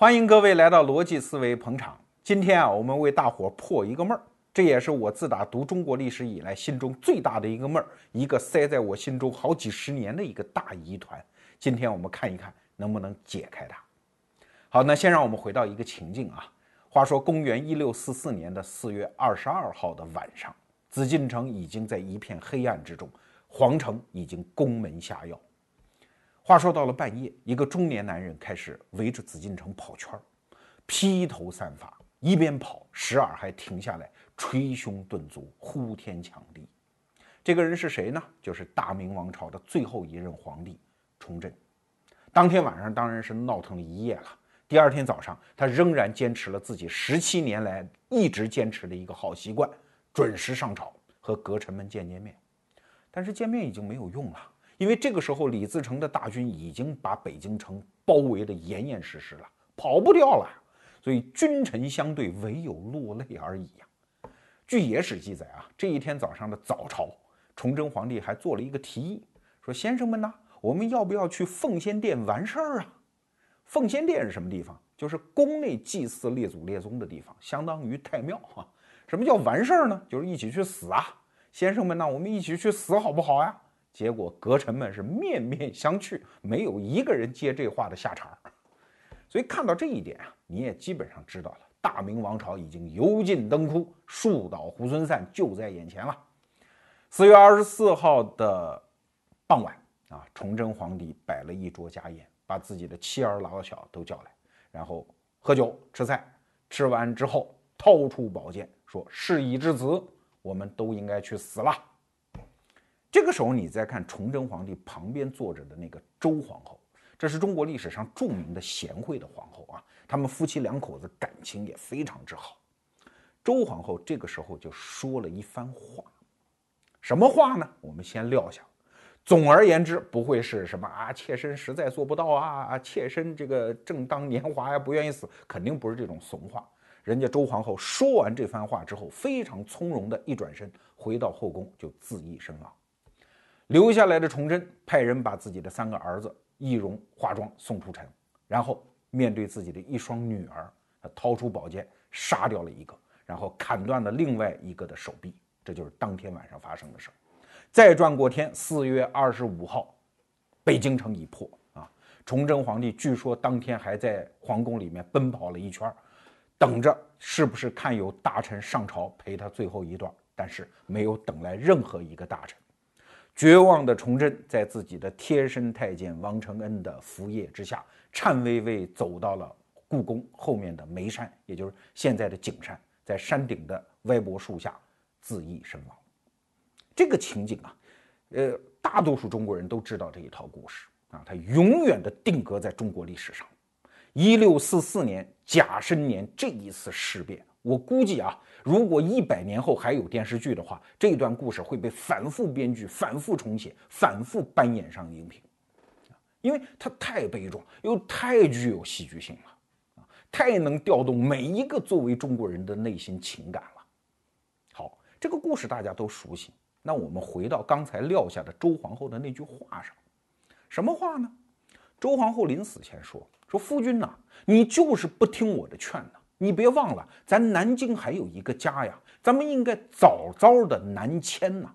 欢迎各位来到逻辑思维捧场。今天啊，我们为大伙破一个闷儿，这也是我自打读中国历史以来心中最大的一个闷儿，一个塞在我心中好几十年的一个大疑团。今天我们看一看能不能解开它。好，那先让我们回到一个情境啊。话说公元一六四四年的四月二十二号的晚上，紫禁城已经在一片黑暗之中，皇城已经宫门下药。话说到了半夜，一个中年男人开始围着紫禁城跑圈儿，披头散发，一边跑，时而还停下来捶胸顿足，呼天抢地。这个人是谁呢？就是大明王朝的最后一任皇帝崇祯。当天晚上当然是闹腾了一夜了。第二天早上，他仍然坚持了自己十七年来一直坚持的一个好习惯，准时上朝和阁臣们见见面。但是见面已经没有用了。因为这个时候，李自成的大军已经把北京城包围的严严实实了，跑不掉了，所以君臣相对，唯有落泪而已呀。据野史记载啊，这一天早上的早朝，崇祯皇帝还做了一个提议，说：“先生们呐，我们要不要去奉先殿完事儿啊？”奉先殿是什么地方？就是宫内祭祀列祖列宗的地方，相当于太庙哈。什么叫完事儿呢？就是一起去死啊！先生们呐，我们一起去死好不好呀？结果阁臣们是面面相觑，没有一个人接这话的下茬儿。所以看到这一点啊，你也基本上知道了，大明王朝已经油尽灯枯，树倒猢狲散就在眼前了。四月二十四号的傍晚啊，崇祯皇帝摆了一桌家宴，把自己的妻儿老小都叫来，然后喝酒吃菜。吃完之后，掏出宝剑说：“事已至此，我们都应该去死了。”这个时候，你再看崇祯皇帝旁边坐着的那个周皇后，这是中国历史上著名的贤惠的皇后啊。他们夫妻两口子感情也非常之好。周皇后这个时候就说了一番话，什么话呢？我们先撂下。总而言之，不会是什么啊，妾身实在做不到啊，啊，妾身这个正当年华呀，不愿意死，肯定不是这种怂话。人家周皇后说完这番话之后，非常从容的一转身，回到后宫就自缢身亡。留下来的崇祯派人把自己的三个儿子易容、化妆送出城，然后面对自己的一双女儿，他掏出宝剑杀掉了一个，然后砍断了另外一个的手臂。这就是当天晚上发生的事儿。再转过天，四月二十五号，北京城已破啊！崇祯皇帝据说当天还在皇宫里面奔跑了一圈，等着是不是看有大臣上朝陪他最后一段，但是没有等来任何一个大臣。绝望的崇祯在自己的贴身太监王承恩的扶掖之下，颤巍巍走到了故宫后面的梅山，也就是现在的景山，在山顶的歪脖树下自缢身亡。这个情景啊，呃，大多数中国人都知道这一套故事啊，它永远的定格在中国历史上。一六四四年甲申年这一次事变。我估计啊，如果一百年后还有电视剧的话，这段故事会被反复编剧、反复重写、反复搬演上荧屏，因为它太悲壮又太具有戏剧性了，啊，太能调动每一个作为中国人的内心情感了。好，这个故事大家都熟悉，那我们回到刚才撂下的周皇后的那句话上，什么话呢？周皇后临死前说：“说夫君呐，你就是不听我的劝呢。”你别忘了，咱南京还有一个家呀，咱们应该早早的南迁呐。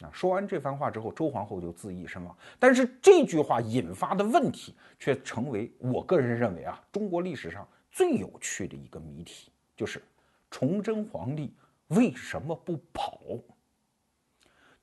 啊，说完这番话之后，周皇后就自缢身亡。但是这句话引发的问题，却成为我个人认为啊，中国历史上最有趣的一个谜题，就是崇祯皇帝为什么不跑？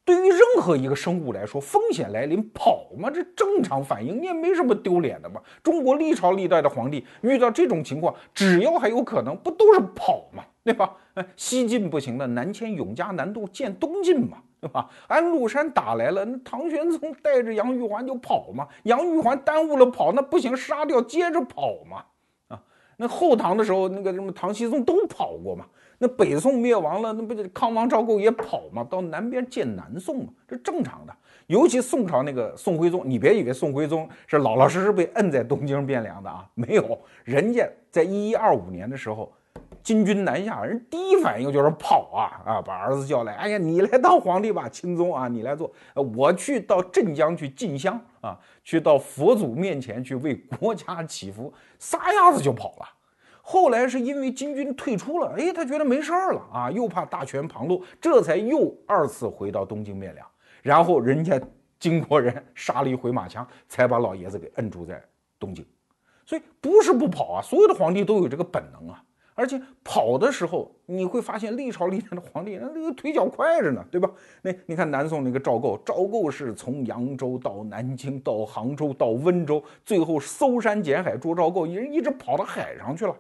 对于任何一个生物来说，风险来临跑嘛，这正常反应，你也没什么丢脸的嘛。中国历朝历代的皇帝遇到这种情况，只要还有可能，不都是跑嘛，对吧？哎，西晋不行了，南迁永嘉南渡建东晋嘛，对吧？安禄山打来了，那唐玄宗带着杨玉环就跑嘛，杨玉环耽误了跑，那不行，杀掉接着跑嘛。啊，那后唐的时候，那个什么唐僖宗都跑过嘛。那北宋灭亡了，那不就康王赵构也跑吗？到南边建南宋嘛，这正常的。尤其宋朝那个宋徽宗，你别以为宋徽宗是老老实实被摁在东京汴梁的啊，没有，人家在一一二五年的时候金军南下，人第一反应就是跑啊啊！把儿子叫来，哎呀，你来当皇帝吧，钦宗啊，你来做，我去到镇江去进香啊，去到佛祖面前去为国家祈福，撒丫子就跑了。后来是因为金军退出了，哎，他觉得没事儿了啊，又怕大权旁落，这才又二次回到东京汴梁，然后人家金国人杀了一回马枪，才把老爷子给摁住在东京。所以不是不跑啊，所有的皇帝都有这个本能啊。而且跑的时候，你会发现历朝历代的皇帝，那这个腿脚快着呢，对吧？那你看南宋那个赵构，赵构是从扬州到南京，到杭州，到温州，最后搜山捡海捉赵构，一人一直跑到海上去了。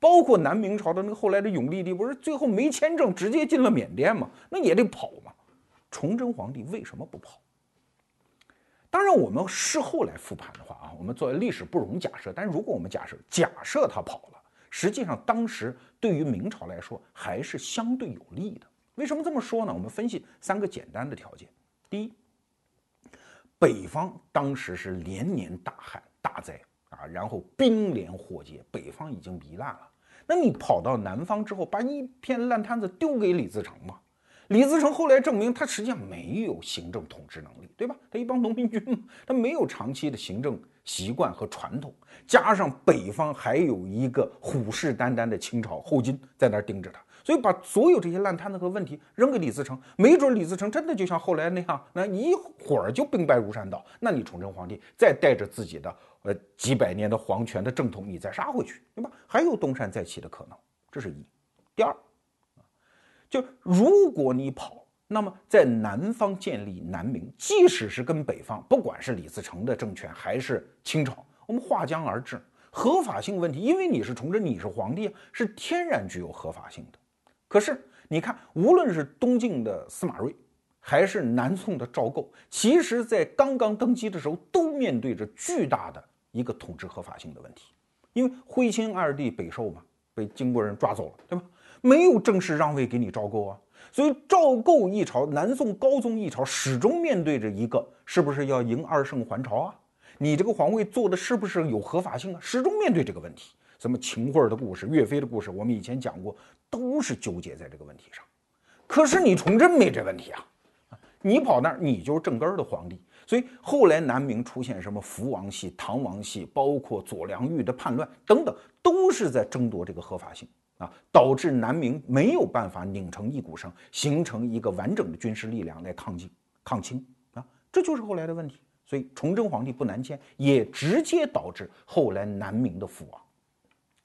包括南明朝的那个后来的永历帝，不是最后没签证直接进了缅甸吗？那也得跑嘛。崇祯皇帝为什么不跑？当然，我们事后来复盘的话啊，我们作为历史不容假设。但是如果我们假设，假设他跑了。实际上，当时对于明朝来说还是相对有利的。为什么这么说呢？我们分析三个简单的条件：第一，北方当时是连年大旱大灾啊，然后兵连祸结，北方已经糜烂了。那你跑到南方之后，把一片烂摊子丢给李自成嘛？李自成后来证明，他实际上没有行政统治能力，对吧？他一帮农民军嘛，他没有长期的行政。习惯和传统，加上北方还有一个虎视眈眈的清朝后金在那儿盯着他，所以把所有这些烂摊子和问题扔给李自成，没准李自成真的就像后来那样，那一会儿就兵败如山倒。那你崇祯皇帝再带着自己的呃几百年的皇权的正统，你再杀回去，对吧？还有东山再起的可能，这是一。第二，就如果你跑。那么，在南方建立南明，即使是跟北方，不管是李自成的政权还是清朝，我们划江而治，合法性问题，因为你是崇祯，你是皇帝，是天然具有合法性的。可是你看，无论是东晋的司马睿，还是南宋的赵构，其实在刚刚登基的时候，都面对着巨大的一个统治合法性的问题，因为徽钦二帝北狩嘛，被金国人抓走了，对吧？没有正式让位给你赵构啊。所以赵构一朝，南宋高宗一朝，始终面对着一个是不是要迎二圣还朝啊？你这个皇位做的是不是有合法性啊？始终面对这个问题。什么秦桧的故事、岳飞的故事，我们以前讲过，都是纠结在这个问题上。可是你崇祯没这问题啊，你跑那儿，你就是正根儿的皇帝。所以后来南明出现什么福王系、唐王系，包括左良玉的叛乱等等，都是在争夺这个合法性。啊，导致南明没有办法拧成一股绳，形成一个完整的军事力量来抗击抗清啊，这就是后来的问题。所以崇祯皇帝不南迁，也直接导致后来南明的覆亡。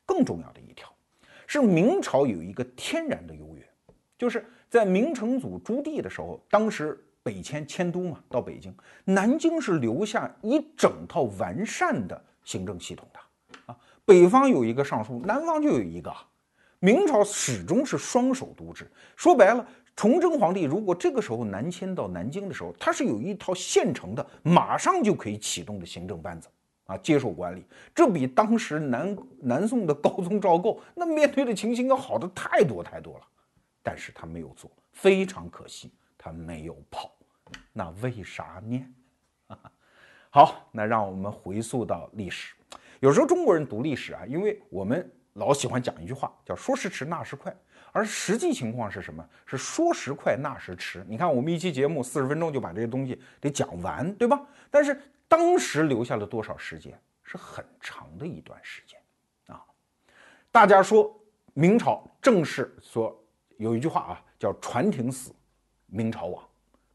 更重要的一条是，明朝有一个天然的优越，就是在明成祖朱棣的时候，当时北迁迁都嘛，到北京，南京是留下一整套完善的行政系统的啊，北方有一个尚书，南方就有一个。明朝始终是双手督制，说白了，崇祯皇帝如果这个时候南迁到南京的时候，他是有一套现成的，马上就可以启动的行政班子啊，接受管理。这比当时南南宋的高宗赵构那面对的情形要好的太多太多了。但是他没有做，非常可惜，他没有跑。那为啥呢？好，那让我们回溯到历史。有时候中国人读历史啊，因为我们。老喜欢讲一句话，叫“说时迟，那时快”，而实际情况是什么？是说时快，那时迟。你看，我们一期节目四十分钟就把这些东西得讲完，对吧？但是当时留下了多少时间？是很长的一段时间啊！大家说明朝正式说有一句话啊，叫“传庭死，明朝亡”。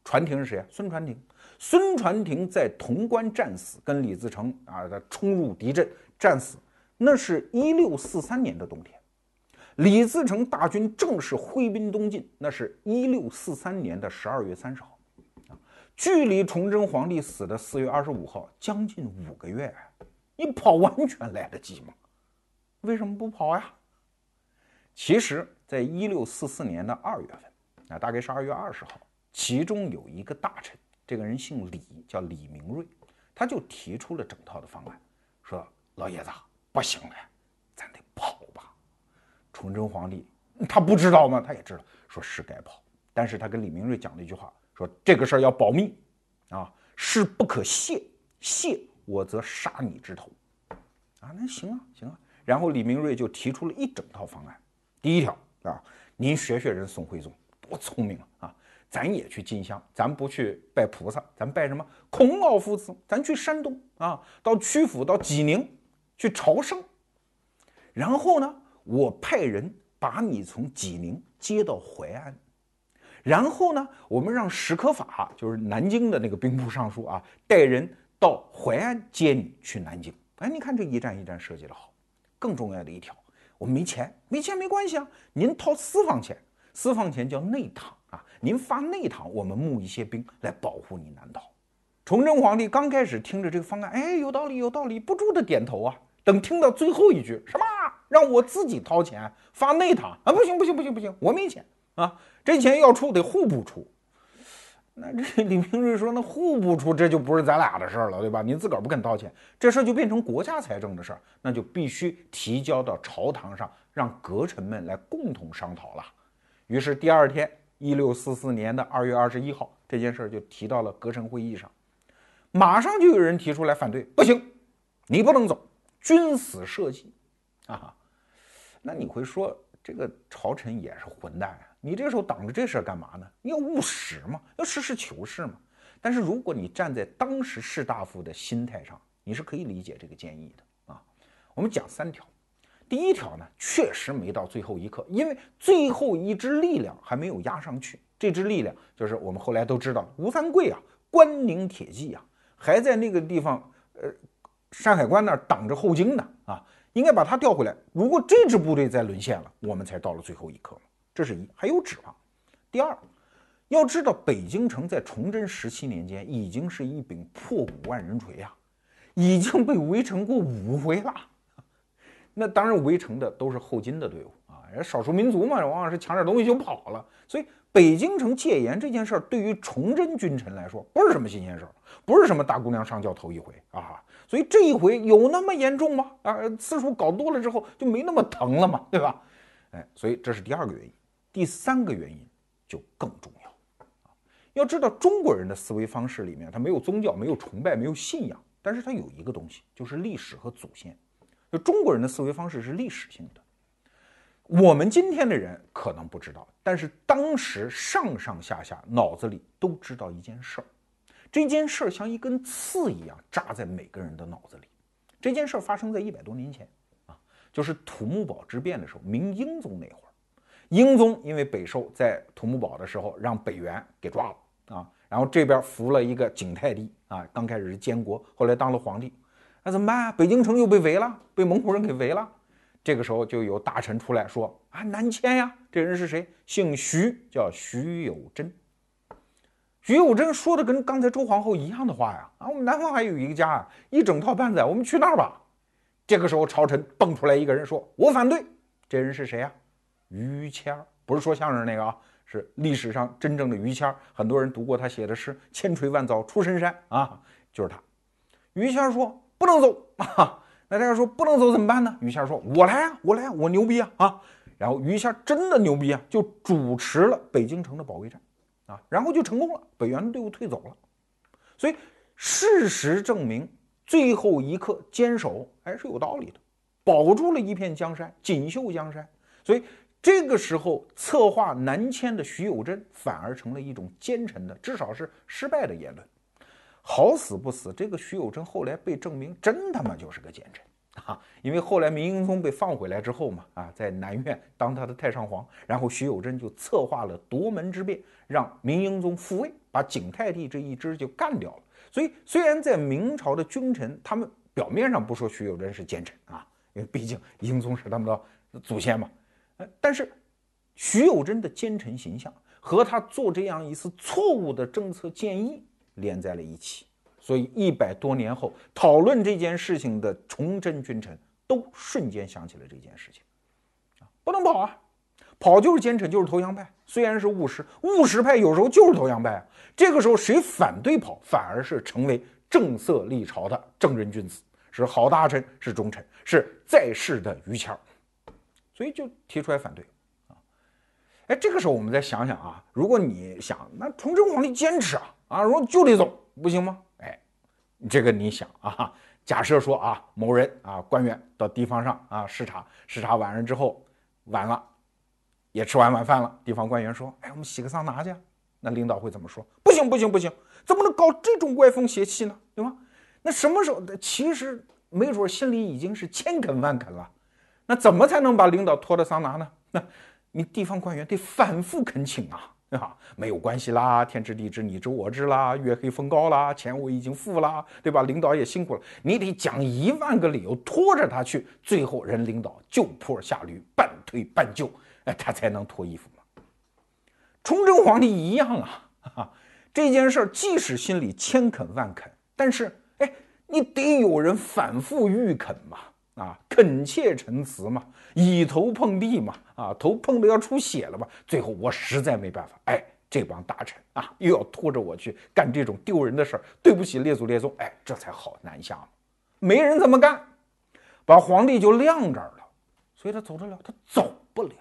传庭是谁啊？孙传庭。孙传庭在潼关战死，跟李自成啊，他冲入敌阵战死。那是一六四三年的冬天，李自成大军正式挥兵东进。那是一六四三年的十二月三十号，啊，距离崇祯皇帝死的四月二十五号将近五个月，你跑完全来得及吗？为什么不跑呀？其实，在一六四四年的二月份，啊，大概是二月二十号，其中有一个大臣，这个人姓李，叫李明瑞，他就提出了整套的方案，说老爷子。不行了，咱得跑吧。崇祯皇帝他不知道吗？他也知道，说是该跑。但是他跟李明瑞讲了一句话，说这个事儿要保密，啊，事不可泄，泄我则杀你之头。啊，那行啊，行啊。然后李明瑞就提出了一整套方案。第一条啊，您学学人宋徽宗多聪明啊，咱也去进香，咱不去拜菩萨，咱拜什么孔老夫子？咱去山东啊，到曲阜、到济宁去朝圣。然后呢，我派人把你从济宁接到淮安。然后呢，我们让史可法，就是南京的那个兵部尚书啊，带人到淮安接你去南京。哎，你看这一站一站设计的好。更重要的一条，我们没钱，没钱没关系啊，您掏私房钱，私房钱叫内堂啊，您发内堂，我们募一些兵来保护你南逃。崇祯皇帝刚开始听着这个方案，哎，有道理，有道理，不住的点头啊。等听到最后一句，什么让我自己掏钱发内堂啊？不行，不行，不行，不行，我没钱啊。这钱要出得户部出，那这李明瑞说，那户部出这就不是咱俩的事儿了，对吧？您自个儿不肯掏钱，这事儿就变成国家财政的事儿，那就必须提交到朝堂上，让阁臣们来共同商讨了。于是第二天，一六四四年的二月二十一号，这件事儿就提到了阁臣会议上，马上就有人提出来反对，不行，你不能走，君死社稷啊！那你会说这个朝臣也是混蛋啊？你这时候挡着这事儿干嘛呢？你要务实嘛，要实事求是嘛。但是如果你站在当时士大夫的心态上，你是可以理解这个建议的啊。我们讲三条，第一条呢，确实没到最后一刻，因为最后一支力量还没有压上去。这支力量就是我们后来都知道，吴三桂啊，关宁铁骑啊，还在那个地方，呃，山海关那儿挡着后金呢啊，应该把他调回来。如果这支部队再沦陷了，我们才到了最后一刻。这是一还有指望。第二，要知道北京城在崇祯十七年间已经是一柄破五万人锤呀，已经被围城过五回了。那当然围城的都是后金的队伍啊，人少数民族嘛，往往是抢点东西就跑了。所以北京城戒严这件事儿，对于崇祯君臣来说不是什么新鲜事儿，不是什么大姑娘上轿头一回啊。所以这一回有那么严重吗？啊，次数搞多了之后就没那么疼了嘛，对吧？哎，所以这是第二个原因。第三个原因就更重要啊！要知道中国人的思维方式里面，他没有宗教，没有崇拜，没有信仰，但是他有一个东西，就是历史和祖先。就中国人的思维方式是历史性的。我们今天的人可能不知道，但是当时上上下下脑子里都知道一件事儿，这件事儿像一根刺一样扎在每个人的脑子里。这件事儿发生在一百多年前啊，就是土木堡之变的时候，明英宗那会儿。英宗因为北狩在土木堡的时候让北元给抓了啊，然后这边扶了一个景泰帝啊，刚开始是监国，后来当了皇帝，那怎么办啊？北京城又被围了，被蒙古人给围了。这个时候就有大臣出来说啊，南迁呀，这人是谁？姓徐，叫徐有贞。徐有贞说的跟刚才周皇后一样的话呀啊，我们南方还有一个家啊，一整套班子，我们去那儿吧。这个时候朝臣蹦出来一个人说，我反对。这人是谁呀？于谦儿不是说相声那个啊，是历史上真正的于谦儿。很多人读过他写的诗，“千锤万凿出深山”啊，就是他。于谦说不能走 啊，那大家说不能走怎么办呢？于谦说：“我来啊，我来，我牛逼啊啊！”然后于谦真的牛逼啊，就主持了北京城的保卫战啊，然后就成功了，北元的队伍退走了。所以事实证明，最后一刻坚守还是有道理的，保住了一片江山，锦绣江山。所以。这个时候，策划南迁的徐有贞反而成了一种奸臣的，至少是失败的言论。好死不死，这个徐有贞后来被证明真他妈就是个奸臣啊！因为后来明英宗被放回来之后嘛，啊，在南苑当他的太上皇，然后徐有贞就策划了夺门之变，让明英宗复位，把景泰帝这一支就干掉了。所以，虽然在明朝的君臣，他们表面上不说徐有贞是奸臣啊，因为毕竟英宗是他们的祖先嘛。但是，徐有贞的奸臣形象和他做这样一次错误的政策建议连在了一起，所以一百多年后讨论这件事情的崇祯君臣都瞬间想起了这件事情，啊，不能跑啊，跑就是奸臣，就是投降派。虽然是务实，务实派有时候就是投降派啊。这个时候谁反对跑，反而是成为正色立朝的正人君子，是好大臣，是忠臣，是在世的于谦儿。所以就提出来反对，啊，哎，这个时候我们再想想啊，如果你想，那崇祯皇帝坚持啊，啊，说就得走，不行吗？哎，这个你想啊，假设说啊，某人啊官员到地方上啊视察，视察完了之后晚了，也吃完晚饭了，地方官员说，哎，我们洗个桑拿去。那领导会怎么说？不行不行不行，怎么能搞这种歪风邪气呢？对吧？那什么时候？其实没准心里已经是千肯万肯了。那怎么才能把领导拖到桑拿呢？那你地方官员得反复恳请啊，啊？没有关系啦，天知地知，你知我知啦，月黑风高啦，钱我已经付啦，对吧？领导也辛苦了，你得讲一万个理由拖着他去，最后人领导就坡下驴，半推半就，哎，他才能脱衣服嘛。崇祯皇帝一样啊，这件事儿即使心里千肯万肯，但是哎，你得有人反复欲肯嘛，啊，恳切陈词嘛，以头碰地嘛，啊，头碰的要出血了嘛，最后我实在没办法，哎，这帮大臣啊，又要拖着我去干这种丢人的事儿，对不起列祖列宗，哎，这才好南下嘛，没人这么干，把皇帝就晾这儿了，所以他走得了，他走不了。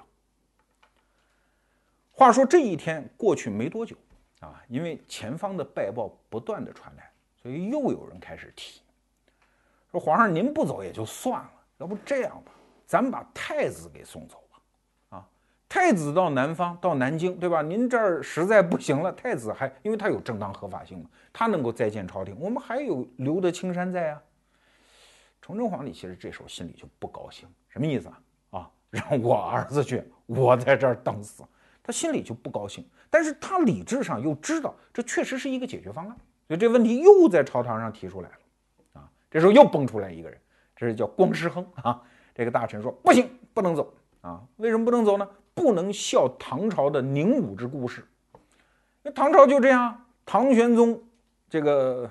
话说这一天过去没多久，啊，因为前方的败报不断的传来，所以又有人开始提，说皇上您不走也就算了，要不这样吧，咱们把太子给送走吧，啊，太子到南方到南京，对吧？您这儿实在不行了，太子还因为他有正当合法性嘛，他能够再见朝廷，我们还有留得青山在啊。崇祯皇帝其实这时候心里就不高兴，什么意思啊？啊，让我儿子去，我在这儿等死。他心里就不高兴，但是他理智上又知道这确实是一个解决方案，所以这问题又在朝堂上提出来了。这时候又蹦出来一个人，这是叫光师亨啊。这个大臣说：“不行，不能走啊！为什么不能走呢？不能笑唐朝的宁武之故事。那唐朝就这样，唐玄宗这个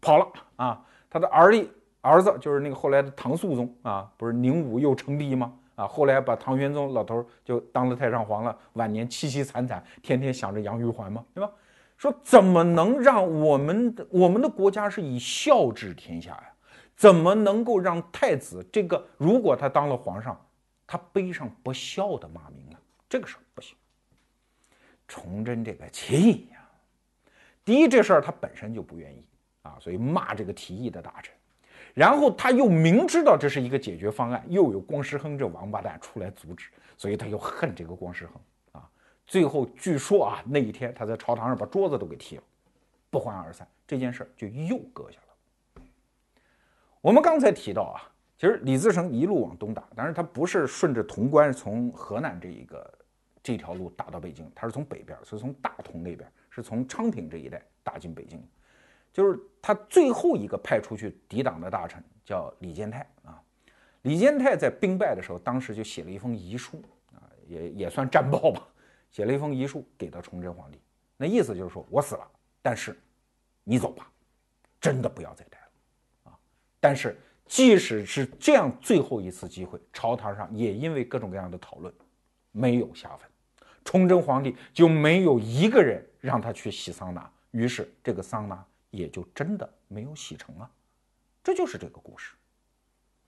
跑了啊，他的儿子儿子就是那个后来的唐肃宗啊，不是宁武又称帝吗？”啊，后来把唐玄宗老头就当了太上皇了，晚年凄凄惨惨，天天想着杨玉环嘛，对吧？说怎么能让我们我们的国家是以孝治天下呀？怎么能够让太子这个如果他当了皇上，他背上不孝的骂名呢？这个事儿不行。崇祯这个气呀，第一这事儿他本身就不愿意啊，所以骂这个提议的大臣。然后他又明知道这是一个解决方案，又有光师亨这王八蛋出来阻止，所以他又恨这个光师亨。最后据说啊，那一天他在朝堂上把桌子都给踢了，不欢而散。这件事儿就又搁下了。我们刚才提到啊，其实李自成一路往东打，但是他不是顺着潼关从河南这一个这条路打到北京，他是从北边，是从大同那边，是从昌平这一带打进北京。就是他最后一个派出去抵挡的大臣叫李建泰啊，李建泰在兵败的时候，当时就写了一封遗书啊，也也算战报吧，写了一封遗书给到崇祯皇帝，那意思就是说我死了，但是你走吧，真的不要再待了啊。但是即使是这样最后一次机会，朝堂上也因为各种各样的讨论没有下文，崇祯皇帝就没有一个人让他去洗桑拿，于是这个桑拿。也就真的没有洗成啊，这就是这个故事。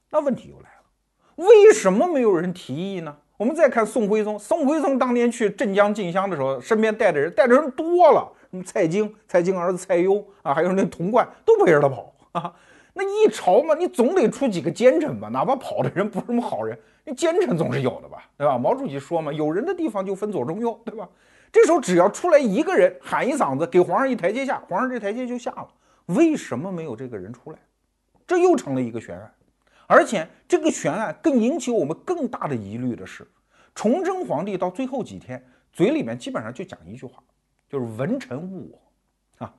那问题又来了，为什么没有人提议呢？我们再看宋徽宗，宋徽宗当年去镇江进香的时候，身边带的人带的人多了，什么蔡京、蔡京儿子蔡攸啊，还有那童贯都陪着他跑啊。那一朝嘛，你总得出几个奸臣吧，哪怕跑的人不是什么好人，那奸臣总是有的吧，对吧？毛主席说嘛，有人的地方就分左中右，对吧？这时候只要出来一个人喊一嗓子，给皇上一台阶下，皇上这台阶就下了。为什么没有这个人出来？这又成了一个悬案。而且这个悬案更引起我们更大的疑虑的是，崇祯皇帝到最后几天嘴里面基本上就讲一句话，就是文臣误我。啊，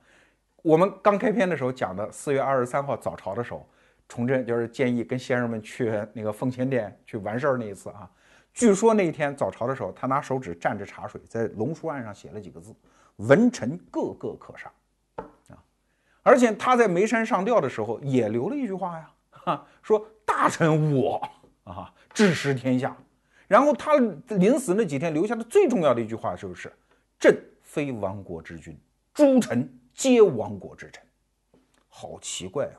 我们刚开篇的时候讲的四月二十三号早朝的时候，崇祯就是建议跟先生们去那个奉乾殿去完事儿那一次啊。据说那一天早朝的时候，他拿手指蘸着茶水，在龙书案上写了几个字：“文臣个个可杀。”啊，而且他在眉山上吊的时候也留了一句话呀，哈，说大臣我啊，治失天下。然后他临死那几天留下的最重要的一句话就是：“朕非亡国之君，诸臣皆亡国之臣。”好奇怪啊！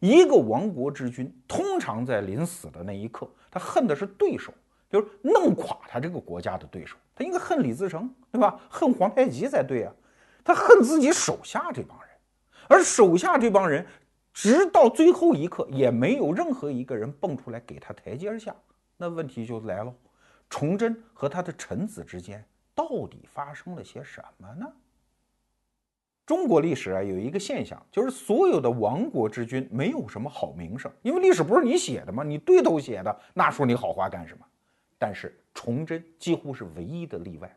一个亡国之君，通常在临死的那一刻，他恨的是对手。就是弄垮他这个国家的对手，他应该恨李自成，对吧？恨皇太极才对啊，他恨自己手下这帮人，而手下这帮人直到最后一刻，也没有任何一个人蹦出来给他台阶下。那问题就来了：崇祯和他的臣子之间到底发生了些什么呢？中国历史啊，有一个现象，就是所有的亡国之君没有什么好名声，因为历史不是你写的吗？你对头写的，那说你好话干什么？但是崇祯几乎是唯一的例外，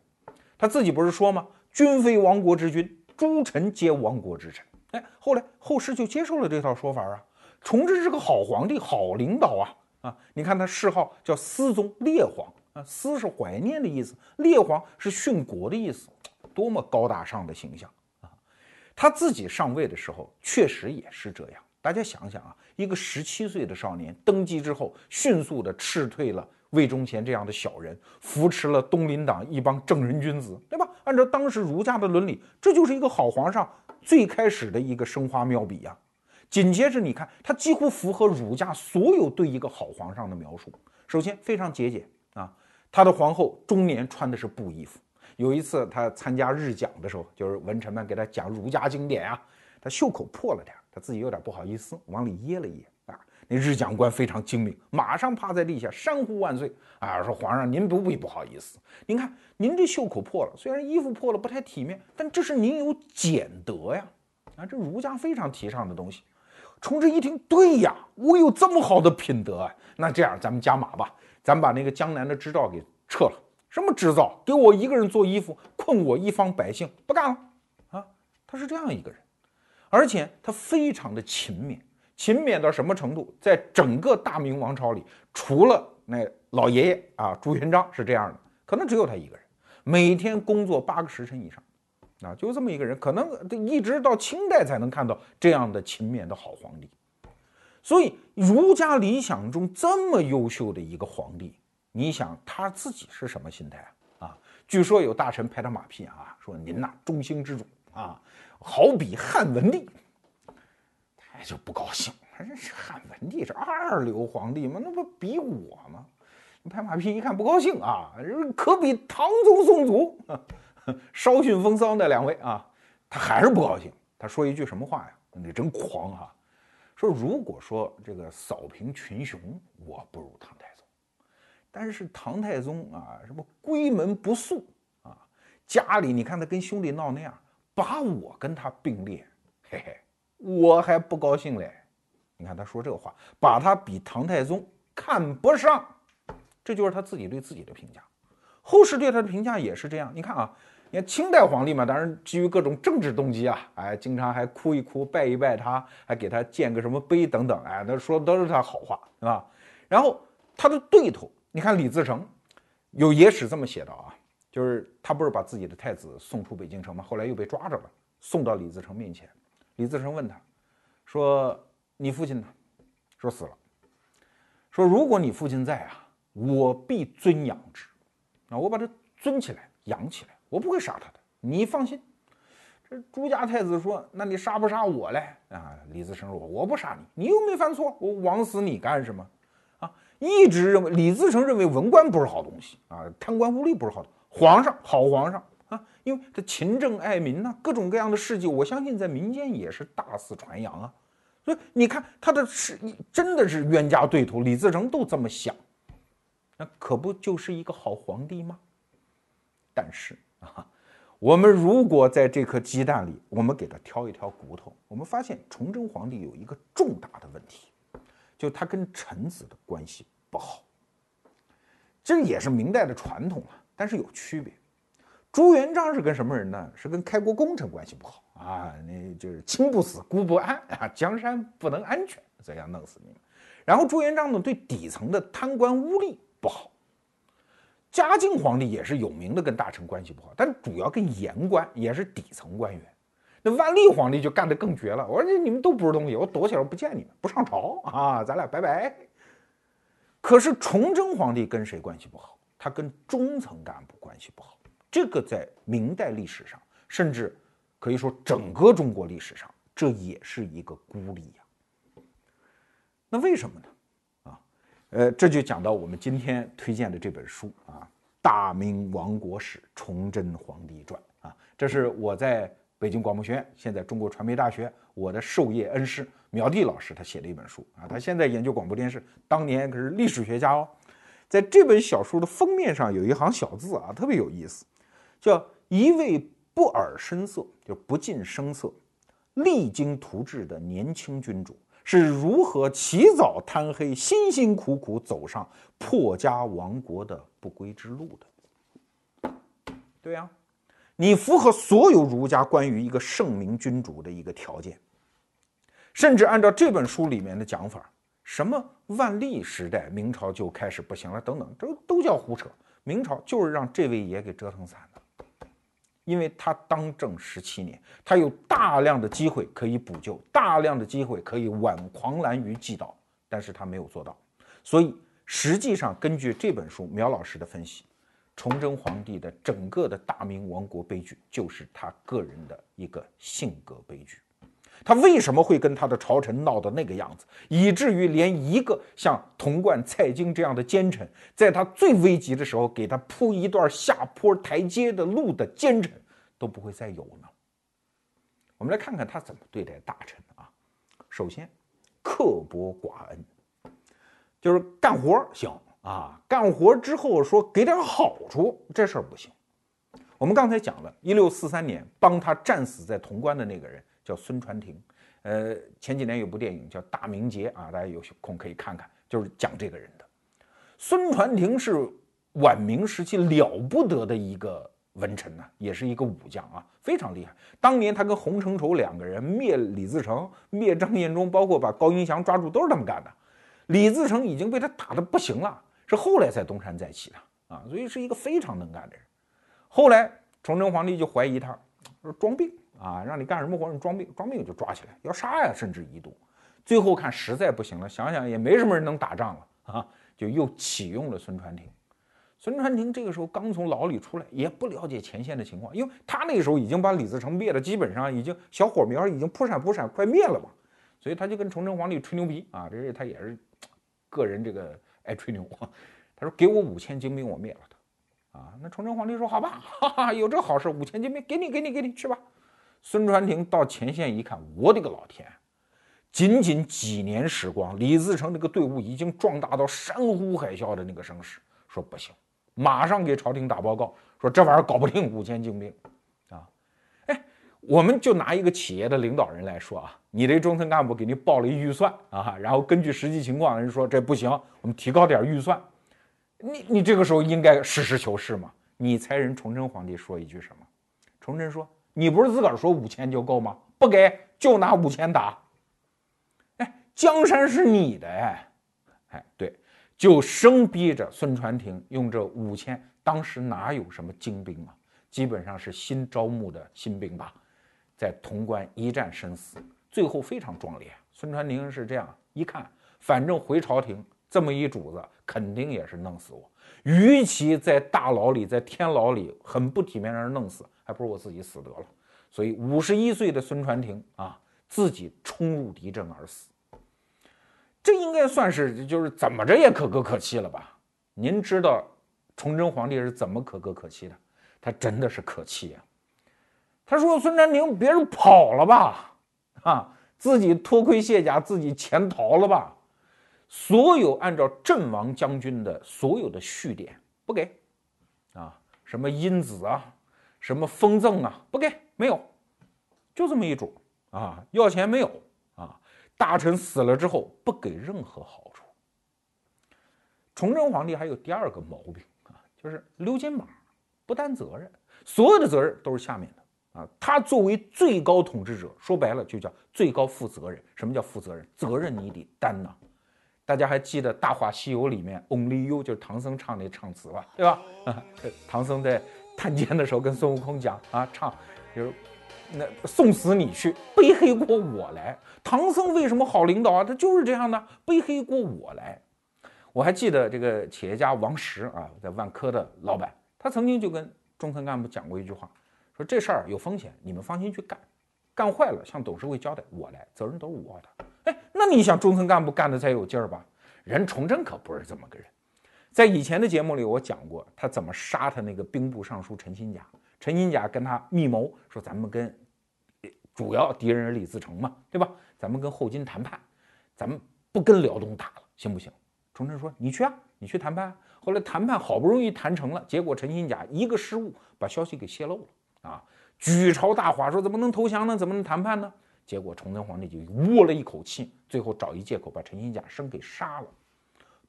他自己不是说吗？君非亡国之君，诸臣皆亡国之臣。哎，后来后世就接受了这套说法啊。崇祯是个好皇帝，好领导啊啊！你看他谥号叫思宗烈皇啊，思是怀念的意思，烈皇是殉国的意思，多么高大上的形象啊！他自己上位的时候，确实也是这样。大家想想啊，一个十七岁的少年登基之后，迅速的斥退了魏忠贤这样的小人，扶持了东林党一帮正人君子，对吧？按照当时儒家的伦理，这就是一个好皇上最开始的一个生花妙笔呀。紧接着，你看他几乎符合儒家所有对一个好皇上的描述。首先，非常节俭啊，他的皇后中年穿的是布衣服。有一次，他参加日讲的时候，就是文臣们给他讲儒家经典啊，他袖口破了点，他自己有点不好意思，往里掖了掖。那日讲官非常精明，马上趴在地下山呼万岁啊，说皇上您不必不好意思，您看您这袖口破了，虽然衣服破了不太体面，但这是您有俭德呀，啊，这儒家非常提倡的东西。崇祯一听，对呀，我有这么好的品德啊，那这样咱们加码吧，咱把那个江南的织造给撤了。什么织造？给我一个人做衣服，困我一方百姓，不干了啊！他是这样一个人，而且他非常的勤勉，勤勉到什么程度？在整个大明王朝里，除了那老爷爷啊朱元璋是这样的，可能只有他一个人，每天工作八个时辰以上，啊，就这么一个人，可能一直到清代才能看到这样的勤勉的好皇帝。所以，儒家理想中这么优秀的一个皇帝。你想他自己是什么心态啊？啊，据说有大臣拍他马屁啊，说您呐中兴之主啊，好比汉文帝，他就不高兴。他这是汉文帝是二流皇帝吗？那不比我吗？你拍马屁一看不高兴啊，可比唐宗宋祖，稍逊风骚那两位啊，他还是不高兴。他说一句什么话呀？你真狂哈！说如果说这个扫平群雄，我不如唐太宗。但是唐太宗啊，什么闺门不肃啊，家里你看他跟兄弟闹那样，把我跟他并列，嘿嘿，我还不高兴嘞。你看他说这话，把他比唐太宗看不上，这就是他自己对自己的评价。后世对他的评价也是这样。你看啊，你看清代皇帝嘛，当然基于各种政治动机啊，哎，经常还哭一哭，拜一拜他，还给他建个什么碑等等，哎，那说的都是他好话，是吧？然后他的对头。你看李自成，有野史这么写的啊，就是他不是把自己的太子送出北京城嘛？后来又被抓着了，送到李自成面前。李自成问他，说：“你父亲呢？”说死了。说：“如果你父亲在啊，我必尊养之，啊，我把他尊起来，养起来，我不会杀他的，你放心。”这朱家太子说：“那你杀不杀我嘞？”啊，李自成说：“我不杀你，你又没犯错，我枉死你干什么？”啊一直认为李自成认为文官不是好东西啊，贪官污吏不是好的，皇上好皇上啊，因为他勤政爱民呐，各种各样的事迹，我相信在民间也是大肆传扬啊。所以你看他的是真的是冤家对头，李自成都这么想，那可不就是一个好皇帝吗？但是啊，我们如果在这颗鸡蛋里，我们给他挑一挑骨头，我们发现崇祯皇帝有一个重大的问题。就他跟臣子的关系不好，这也是明代的传统啊，但是有区别。朱元璋是跟什么人呢？是跟开国功臣关系不好啊，那就是亲不死，孤不安啊，江山不能安全，这样弄死你们。然后朱元璋呢，对底层的贪官污吏不好。嘉靖皇帝也是有名的跟大臣关系不好，但主要跟言官，也是底层官员。那万历皇帝就干得更绝了，我说你们都不是东西，我躲起来，不见你们，不上朝啊，咱俩拜拜。可是崇祯皇帝跟谁关系不好？他跟中层干部关系不好，这个在明代历史上，甚至可以说整个中国历史上，这也是一个孤立呀。那为什么呢？啊，呃，这就讲到我们今天推荐的这本书啊，《大明亡国史·崇祯皇帝传》啊，这是我在。北京广播学院，现在中国传媒大学我的授业恩师苗娣老师，他写的一本书啊，他现在研究广播电视，当年可是历史学家哦。在这本小书的封面上有一行小字啊，特别有意思，叫“一位不耳声色，就不近声色，励精图治的年轻君主是如何起早贪黑，辛辛苦苦走上破家亡国的不归之路的。”对呀，你符合所有儒家关于一个圣明君主的一个条件，甚至按照这本书里面的讲法。什么万历时代，明朝就开始不行了，等等，这都叫胡扯。明朝就是让这位爷给折腾惨的，因为他当政十七年，他有大量的机会可以补救，大量的机会可以挽狂澜于既倒，但是他没有做到。所以实际上，根据这本书苗老师的分析，崇祯皇帝的整个的大明亡国悲剧，就是他个人的一个性格悲剧。他为什么会跟他的朝臣闹到那个样子，以至于连一个像童贯、蔡京这样的奸臣，在他最危急的时候给他铺一段下坡台阶的路的奸臣都不会再有呢？我们来看看他怎么对待大臣啊。首先，刻薄寡恩，就是干活行啊，干活之后说给点好处，这事儿不行。我们刚才讲了，一六四三年帮他战死在潼关的那个人。叫孙传庭，呃，前几年有部电影叫《大明劫》啊，大家有空可以看看，就是讲这个人的。孙传庭是晚明时期了不得的一个文臣呐，也是一个武将啊，非常厉害。当年他跟洪承畴两个人灭李自成、灭张献忠，包括把高迎祥抓住，都是他们干的。李自成已经被他打得不行了，是后来才东山再起的啊，所以是一个非常能干的人。后来崇祯皇帝就怀疑他，说装病。啊，让你干什么活你装病，装病就抓起来要杀呀，甚至一度，最后看实在不行了，想想也没什么人能打仗了啊，就又启用了孙传庭。孙传庭这个时候刚从牢里出来，也不了解前线的情况，因为他那个时候已经把李自成灭的基本上已经小火苗已经扑闪扑闪快灭了嘛，所以他就跟崇祯皇帝吹牛逼啊，这是他也是个人这个爱吹牛，他说给我五千精兵，我灭了他啊。那崇祯皇帝说好吧，哈哈，有这好事，五千精兵给你给你给你去吧。孙传庭到前线一看，我的个老天！仅仅几年时光，李自成这个队伍已经壮大到山呼海啸的那个声势。说不行，马上给朝廷打报告，说这玩意儿搞不定五千精兵啊！哎，我们就拿一个企业的领导人来说啊，你这中层干部给你报了一预算啊，然后根据实际情况，人说这不行，我们提高点预算。你你这个时候应该实事求是嘛？你猜人崇祯皇帝说一句什么？崇祯说。你不是自个儿说五千就够吗？不给就拿五千打。哎，江山是你的哎，哎对，就生逼着孙传庭用这五千。当时哪有什么精兵啊？基本上是新招募的新兵吧，在潼关一战生死，最后非常壮烈。孙传庭是这样一看，反正回朝廷这么一主子，肯定也是弄死我。与其在大牢里，在天牢里很不体面让人弄死。还不如我自己死得了，所以五十一岁的孙传庭啊，自己冲入敌阵而死。这应该算是就是怎么着也可歌可泣了吧？您知道崇祯皇帝是怎么可歌可泣的？他真的是可泣呀！他说：“孙传庭，别人跑了吧？啊，自己脱盔卸甲，自己潜逃了吧？所有按照阵亡将军的所有的序点不给啊，什么因子啊？”什么封赠啊？不给，没有，就这么一主啊！要钱没有啊？大臣死了之后不给任何好处。崇祯皇帝还有第二个毛病啊，就是溜肩膀，不担责任，所有的责任都是下面的啊。他作为最高统治者，说白了就叫最高负责人。什么叫负责任？责任你得担呐。大家还记得《大话西游》里面 “Only You” 就是唐僧唱那唱词吧？对吧？啊 唐僧在。探监的时候跟孙悟空讲啊，唱就是那送死你去，背黑锅我来。唐僧为什么好领导啊？他就是这样的，背黑锅我来。我还记得这个企业家王石啊，在万科的老板，他曾经就跟中层干部讲过一句话，说这事儿有风险，你们放心去干，干坏了向董事会交代，我来，责任都是我的。哎，那你想中层干部干的才有劲儿吧？人崇祯可不是这么个人。在以前的节目里，我讲过他怎么杀他那个兵部尚书陈新甲。陈新甲跟他密谋说：“咱们跟主要敌人李自成嘛，对吧？咱们跟后金谈判，咱们不跟辽东打了，行不行？崇祯说：“你去啊，你去谈判。”后来谈判好不容易谈成了，结果陈新甲一个失误把消息给泄露了啊！举朝大哗，说怎么能投降呢？怎么能谈判呢？结果崇祯皇帝就窝了一口气，最后找一借口把陈新甲生给杀了。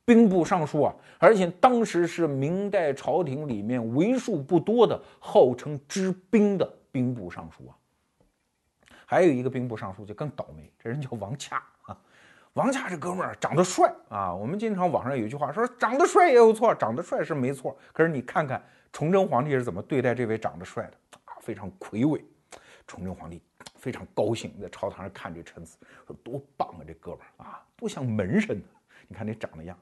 兵部尚书啊，而且当时是明代朝廷里面为数不多的号称知兵的兵部尚书啊。还有一个兵部尚书就更倒霉，这人叫王洽啊。王洽这哥们儿长得帅啊，我们经常网上有一句话说长得帅也有错，长得帅是没错，可是你看看崇祯皇帝是怎么对待这位长得帅的啊，非常魁伟。崇祯皇帝非常高兴，在朝堂上看这臣子，说多棒啊，这哥们儿啊，多像门神呢。你看那长得样。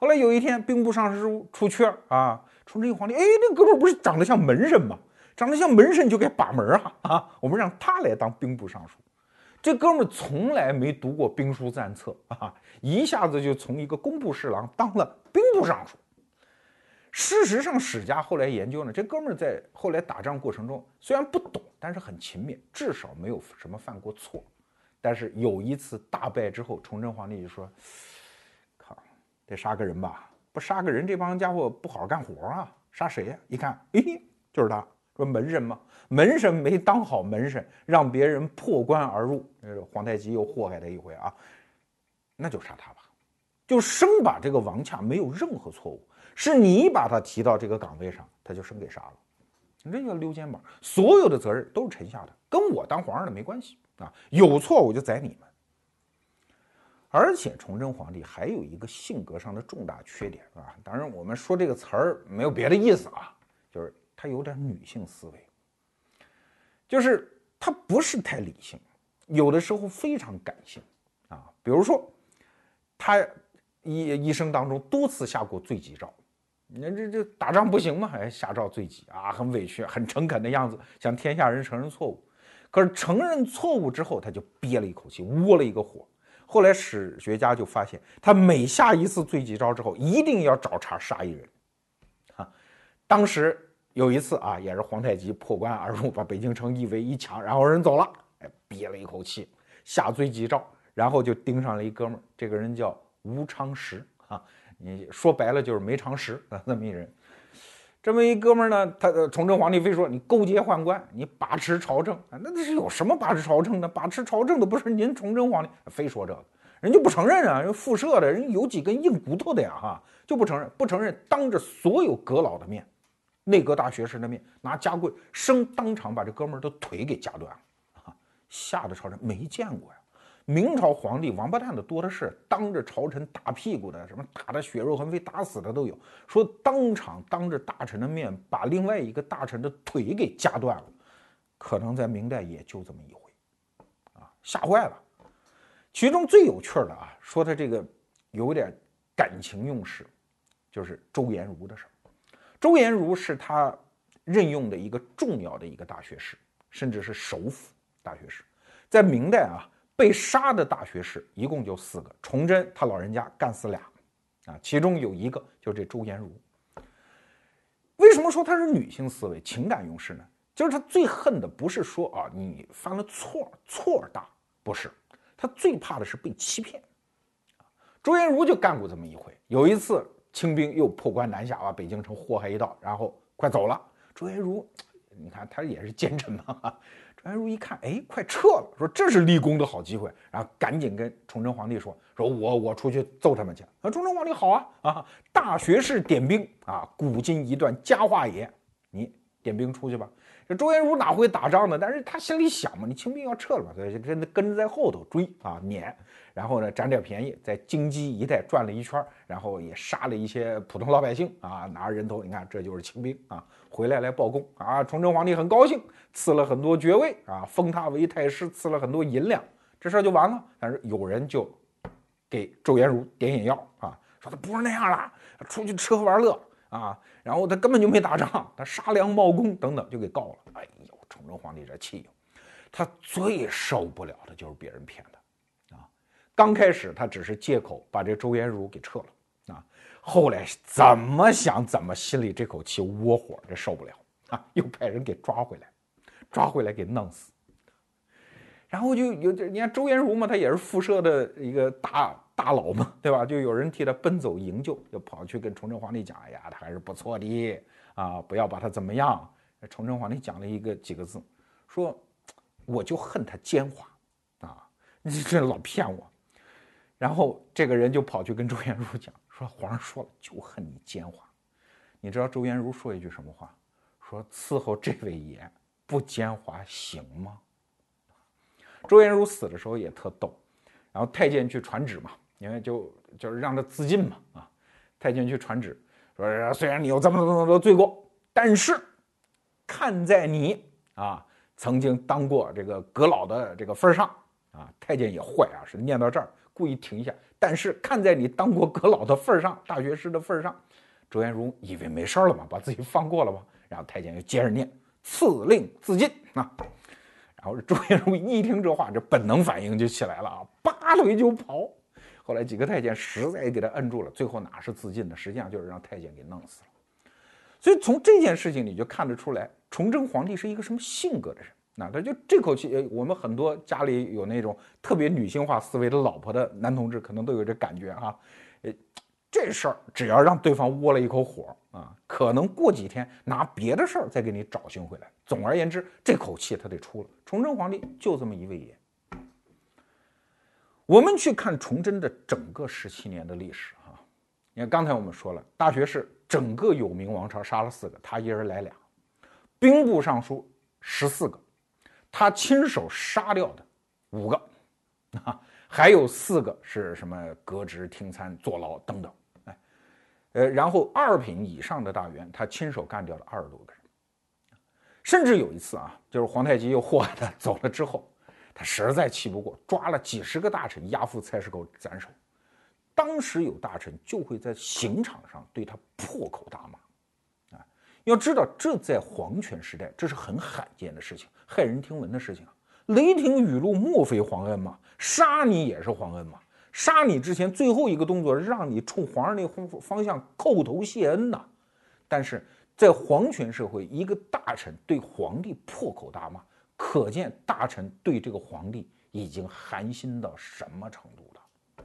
后来有一天，兵部尚书出缺啊，崇祯皇帝，哎，那哥们不是长得像门神吗？长得像门神就该把门啊啊！我们让他来当兵部尚书。这哥们从来没读过兵书战策啊，一下子就从一个工部侍郎当了兵部尚书。事实上，史家后来研究呢，这哥们在后来打仗过程中虽然不懂，但是很勤勉，至少没有什么犯过错。但是有一次大败之后，崇祯皇帝就说。得杀个人吧，不杀个人，这帮家伙不好好干活啊！杀谁呀？一看，哎，就是他，说门神嘛，门神没当好门神，让别人破关而入，皇太极又祸害他一回啊，那就杀他吧，就生把这个王洽没有任何错误，是你把他提到这个岗位上，他就生给杀了，你这叫溜肩膀，所有的责任都是臣下的，跟我当皇上的没关系啊，有错我就宰你们。而且崇祯皇帝还有一个性格上的重大缺点啊，当然我们说这个词儿没有别的意思啊，就是他有点女性思维，就是他不是太理性，有的时候非常感性啊。比如说，他一一生当中多次下过罪己诏，你看这这打仗不行吗？还下诏罪己啊，很委屈、很诚恳的样子，向天下人承认错误。可是承认错误之后，他就憋了一口气，窝了一个火。后来史学家就发现，他每下一次罪己诏之后，一定要找茬杀一人。啊，当时有一次啊，也是皇太极破关而入，把北京城一围一抢，然后人走了，哎，憋了一口气，下罪己诏，然后就盯上了一哥们儿，这个人叫吴昌时啊，你说白了就是没常识啊，这么一人。这么一哥们儿呢，他崇祯皇帝非说你勾结宦官，你把持朝政啊，那那是有什么把持朝政的？把持朝政的不是您崇祯皇帝，非说这个，人就不承认啊，人复社的人有几根硬骨头的呀，哈，就不承认，不承认，当着所有阁老的面，内阁大学士的面，拿夹棍生当场把这哥们儿的腿给夹断了，吓得朝臣没见过呀。明朝皇帝王八蛋的多的是，当着朝臣打屁股的，什么打的血肉横飞、打死的都有。说当场当着大臣的面把另外一个大臣的腿给夹断了，可能在明代也就这么一回，啊，吓坏了。其中最有趣的啊，说他这个有点感情用事，就是周延儒的事。周延儒是他任用的一个重要的一个大学士，甚至是首辅大学士，在明代啊。被杀的大学士一共就四个，崇祯他老人家干死俩，啊，其中有一个就是这周延儒。为什么说他是女性思维、情感用事呢？就是他最恨的不是说啊你犯了错，错大，不是，他最怕的是被欺骗。周延儒就干过这么一回，有一次清兵又破关南下，把北京城祸害一道，然后快走了，周延儒，你看他也是奸臣嘛。安如一看，哎，快撤了！说这是立功的好机会，然后赶紧跟崇祯皇帝说：“说我我出去揍他们去。”啊，崇祯皇帝好啊啊！大学士点兵啊，古今一段佳话也。你点兵出去吧。这周延儒哪会打仗呢？但是他心里想嘛，你清兵要撤了嘛，所以就跟跟着在后头追啊撵，然后呢占点便宜，在京畿一带转了一圈，然后也杀了一些普通老百姓啊，拿人头，你看这就是清兵啊，回来来报功啊。崇祯皇帝很高兴，赐了很多爵位啊，封他为太师，赐了很多银两，这事儿就完了。但是有人就给周延儒点眼药啊，说他不是那样了，出去吃喝玩乐。啊，然后他根本就没打仗，他杀良冒功等等，就给告了。哎呦，崇祯皇帝这气，他最受不了的就是别人骗他，啊，刚开始他只是借口把这周延儒给撤了，啊，后来怎么想怎么心里这口气窝火，这受不了啊，又派人给抓回来，抓回来给弄死。然后就有点你看周延儒嘛，他也是辐射的一个大大佬嘛，对吧？就有人替他奔走营救，就跑去跟崇祯皇帝讲：“哎呀，他还是不错的啊，不要把他怎么样。”崇祯皇帝讲了一个几个字，说：“我就恨他奸猾啊，你这老骗我。”然后这个人就跑去跟周延儒讲说：“皇上说了，就恨你奸猾。”你知道周延儒说一句什么话？说：“伺候这位爷不奸猾行吗？”周延儒死的时候也特逗，然后太监去传旨嘛，因为就就是让他自尽嘛啊。太监去传旨说：“虽然你有这么多这么多罪过，但是看在你啊曾经当过这个阁老的这个份上啊，太监也坏啊，是念到这儿。”故意停一下，但是看在你当过阁老的份上，大学士的份上，周延儒以为没事了嘛，把自己放过了嘛。然后太监又接着念，赐令自尽啊。然后周延儒一听这话，这本能反应就起来了啊，拔腿就跑。后来几个太监实在给他摁住了，最后哪是自尽的，实际上就是让太监给弄死了。所以从这件事情你就看得出来，崇祯皇帝是一个什么性格的人。那他就这口气，我们很多家里有那种特别女性化思维的老婆的男同志，可能都有这感觉哈。呃，这事儿只要让对方窝了一口火啊，可能过几天拿别的事儿再给你找寻回来。总而言之，这口气他得出了。崇祯皇帝就这么一位爷。我们去看崇祯的整个十七年的历史哈，你看刚才我们说了，大学士整个有明王朝杀了四个，他一人来俩，兵部尚书十四个。他亲手杀掉的五个，啊，还有四个是什么革职、听参、坐牢等等，哎，呃，然后二品以上的大员，他亲手干掉了二十多个人，甚至有一次啊，就是皇太极又祸害他走了之后，他实在气不过，抓了几十个大臣押赴菜市口斩首。当时有大臣就会在刑场上对他破口大骂。啊要知道，这在皇权时代，这是很罕见的事情，骇人听闻的事情啊！雷霆雨露，莫非皇恩吗？杀你也是皇恩吗？杀你之前最后一个动作，让你冲皇上那方方向叩头谢恩呐！但是在皇权社会，一个大臣对皇帝破口大骂，可见大臣对这个皇帝已经寒心到什么程度了。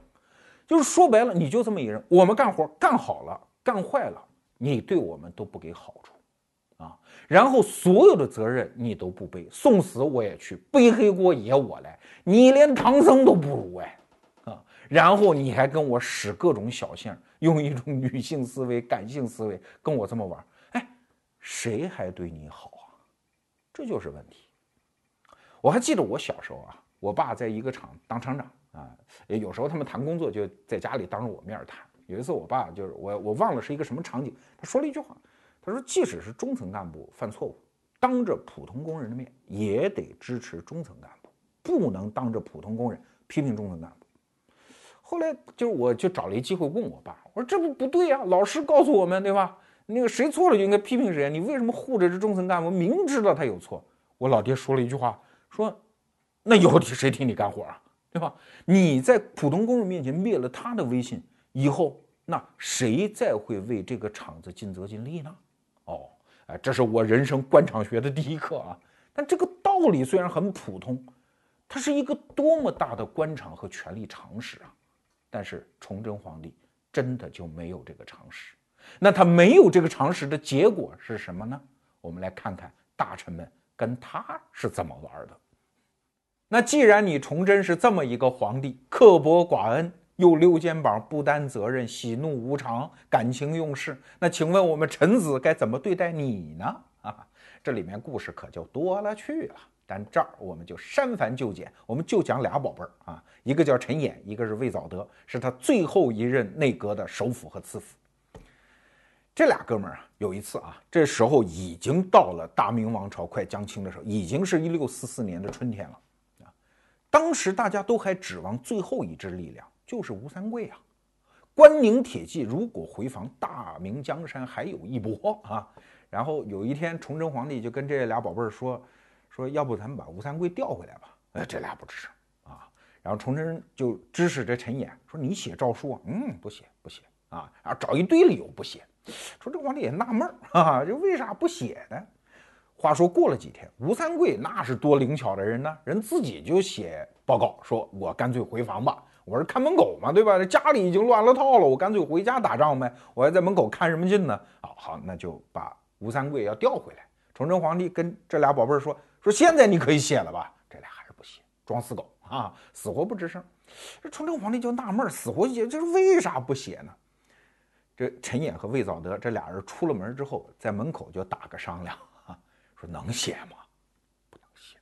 就是说白了，你就这么一人，我们干活干好了，干坏了，你对我们都不给好处。啊然后所有的责任你都不背，送死我也去，背黑锅也我来，你连唐僧都不如哎，啊！然后你还跟我使各种小性，用一种女性思维、感性思维跟我这么玩，哎，谁还对你好啊？这就是问题。我还记得我小时候啊，我爸在一个厂当厂长啊，有时候他们谈工作就在家里当着我面谈。有一次我爸就是我，我忘了是一个什么场景，他说了一句话。他说：“即使是中层干部犯错误，当着普通工人的面也得支持中层干部，不能当着普通工人批评中层干部。”后来就是我就找了一机会问我爸：“我说这不不对呀，老师告诉我们对吧？那个谁错了就应该批评谁，你为什么护着这中层干部？明知道他有错。”我老爹说了一句话：“说那以后谁替你干活啊？对吧？你在普通工人面前灭了他的威信，以后那谁再会为这个厂子尽责尽力呢？”啊，这是我人生官场学的第一课啊！但这个道理虽然很普通，它是一个多么大的官场和权力常识啊！但是崇祯皇帝真的就没有这个常识。那他没有这个常识的结果是什么呢？我们来看看大臣们跟他是怎么玩的。那既然你崇祯是这么一个皇帝，刻薄寡恩。又溜肩膀，不担责任，喜怒无常，感情用事。那请问我们臣子该怎么对待你呢？啊，这里面故事可就多了去了。但这儿我们就删繁就简，我们就讲俩宝贝儿啊，一个叫陈演，一个是魏藻德，是他最后一任内阁的首辅和次辅。这俩哥们儿啊，有一次啊，这时候已经到了大明王朝快将倾的时候，已经是一六四四年的春天了啊。当时大家都还指望最后一支力量。就是吴三桂啊，关宁铁骑如果回防，大明江山还有一搏啊。然后有一天，崇祯皇帝就跟这俩宝贝儿说：“说要不咱们把吴三桂调回来吧？”哎，这俩不吱声啊。然后崇祯就指使这陈演说：“你写诏书啊？”“嗯，不写，不写啊。”然后找一堆理由不写。崇祯皇帝也纳闷儿啊，这为啥不写呢？话说过了几天，吴三桂那是多灵巧的人呢，人自己就写报告说：“我干脆回房吧，我是看门狗嘛，对吧？这家里已经乱了套了，我干脆回家打仗呗，我还在门口看什么劲呢？”好好，那就把吴三桂要调回来。崇祯皇帝跟这俩宝贝儿说：“说现在你可以写了吧？”这俩还是不写，装死狗啊，死活不吱声。这崇祯皇帝就纳闷，死活写，这是为啥不写呢？这陈演和魏藻德这俩人出了门之后，在门口就打个商量啊，说。能写吗？不能写，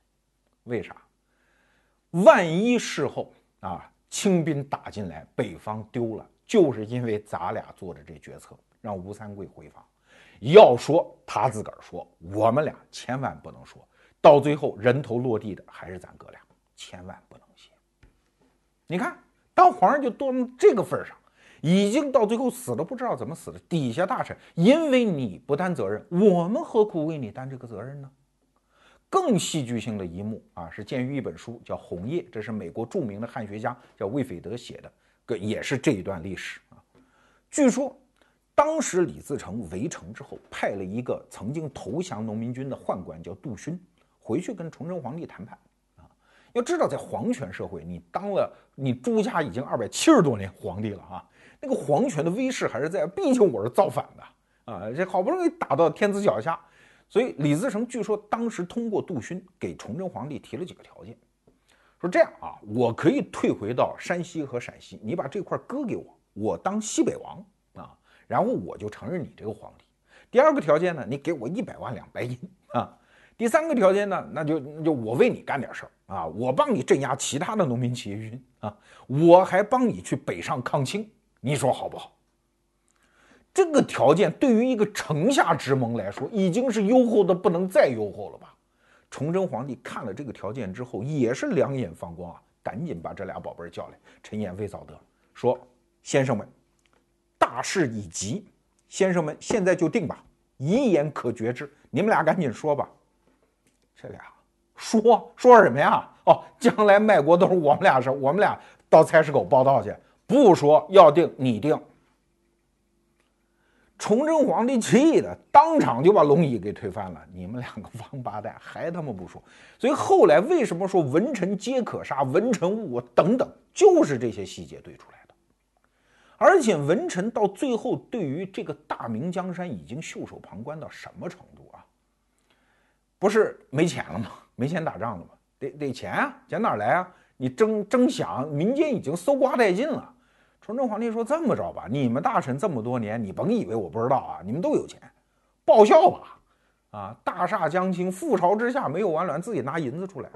为啥？万一事后啊，清兵打进来，北方丢了，就是因为咱俩做的这决策，让吴三桂回防。要说他自个儿说，我们俩千万不能说，到最后人头落地的还是咱哥俩，千万不能信。你看，当皇上就到这个份上，已经到最后死了，不知道怎么死的。底下大臣因为你不担责任，我们何苦为你担这个责任呢？更戏剧性的一幕啊，是鉴于一本书叫《红叶》，这是美国著名的汉学家叫魏斐德写的，个也是这一段历史啊。据说当时李自成围城之后，派了一个曾经投降农民军的宦官叫杜勋，回去跟崇祯皇帝谈判啊。要知道，在皇权社会，你当了你朱家已经二百七十多年皇帝了啊。那个皇权的威势还是在，毕竟我是造反的啊，这好不容易打到天子脚下，所以李自成据说当时通过杜勋给崇祯皇帝提了几个条件，说这样啊，我可以退回到山西和陕西，你把这块割给我，我当西北王啊，然后我就承认你这个皇帝。第二个条件呢，你给我一百万两白银啊。第三个条件呢，那就那就我为你干点事儿啊，我帮你镇压其他的农民起义军啊，我还帮你去北上抗清。你说好不好？这个条件对于一个城下之盟来说，已经是优厚的不能再优厚了吧？崇祯皇帝看了这个条件之后，也是两眼放光啊，赶紧把这俩宝贝儿叫来，陈演、魏藻德，说：“先生们，大势已急，先生们现在就定吧，一言可决之。你们俩赶紧说吧。”这俩说说什么呀？哦，将来卖国都是我们俩事，我们俩到菜市口报道去。不说要定你定，崇祯皇帝气的当场就把龙椅给推翻了。你们两个王八蛋，还他妈不说！所以后来为什么说文臣皆可杀，文臣误我等等，就是这些细节对出来的。而且文臣到最后对于这个大明江山已经袖手旁观到什么程度啊？不是没钱了吗？没钱打仗了吗？得得钱啊，钱哪来啊？你争争饷，民间已经搜刮殆尽了。崇祯皇帝说：“这么着吧，你们大臣这么多年，你甭以为我不知道啊，你们都有钱，报效吧，啊，大厦将倾，覆巢之下没有完卵，自己拿银子出来。”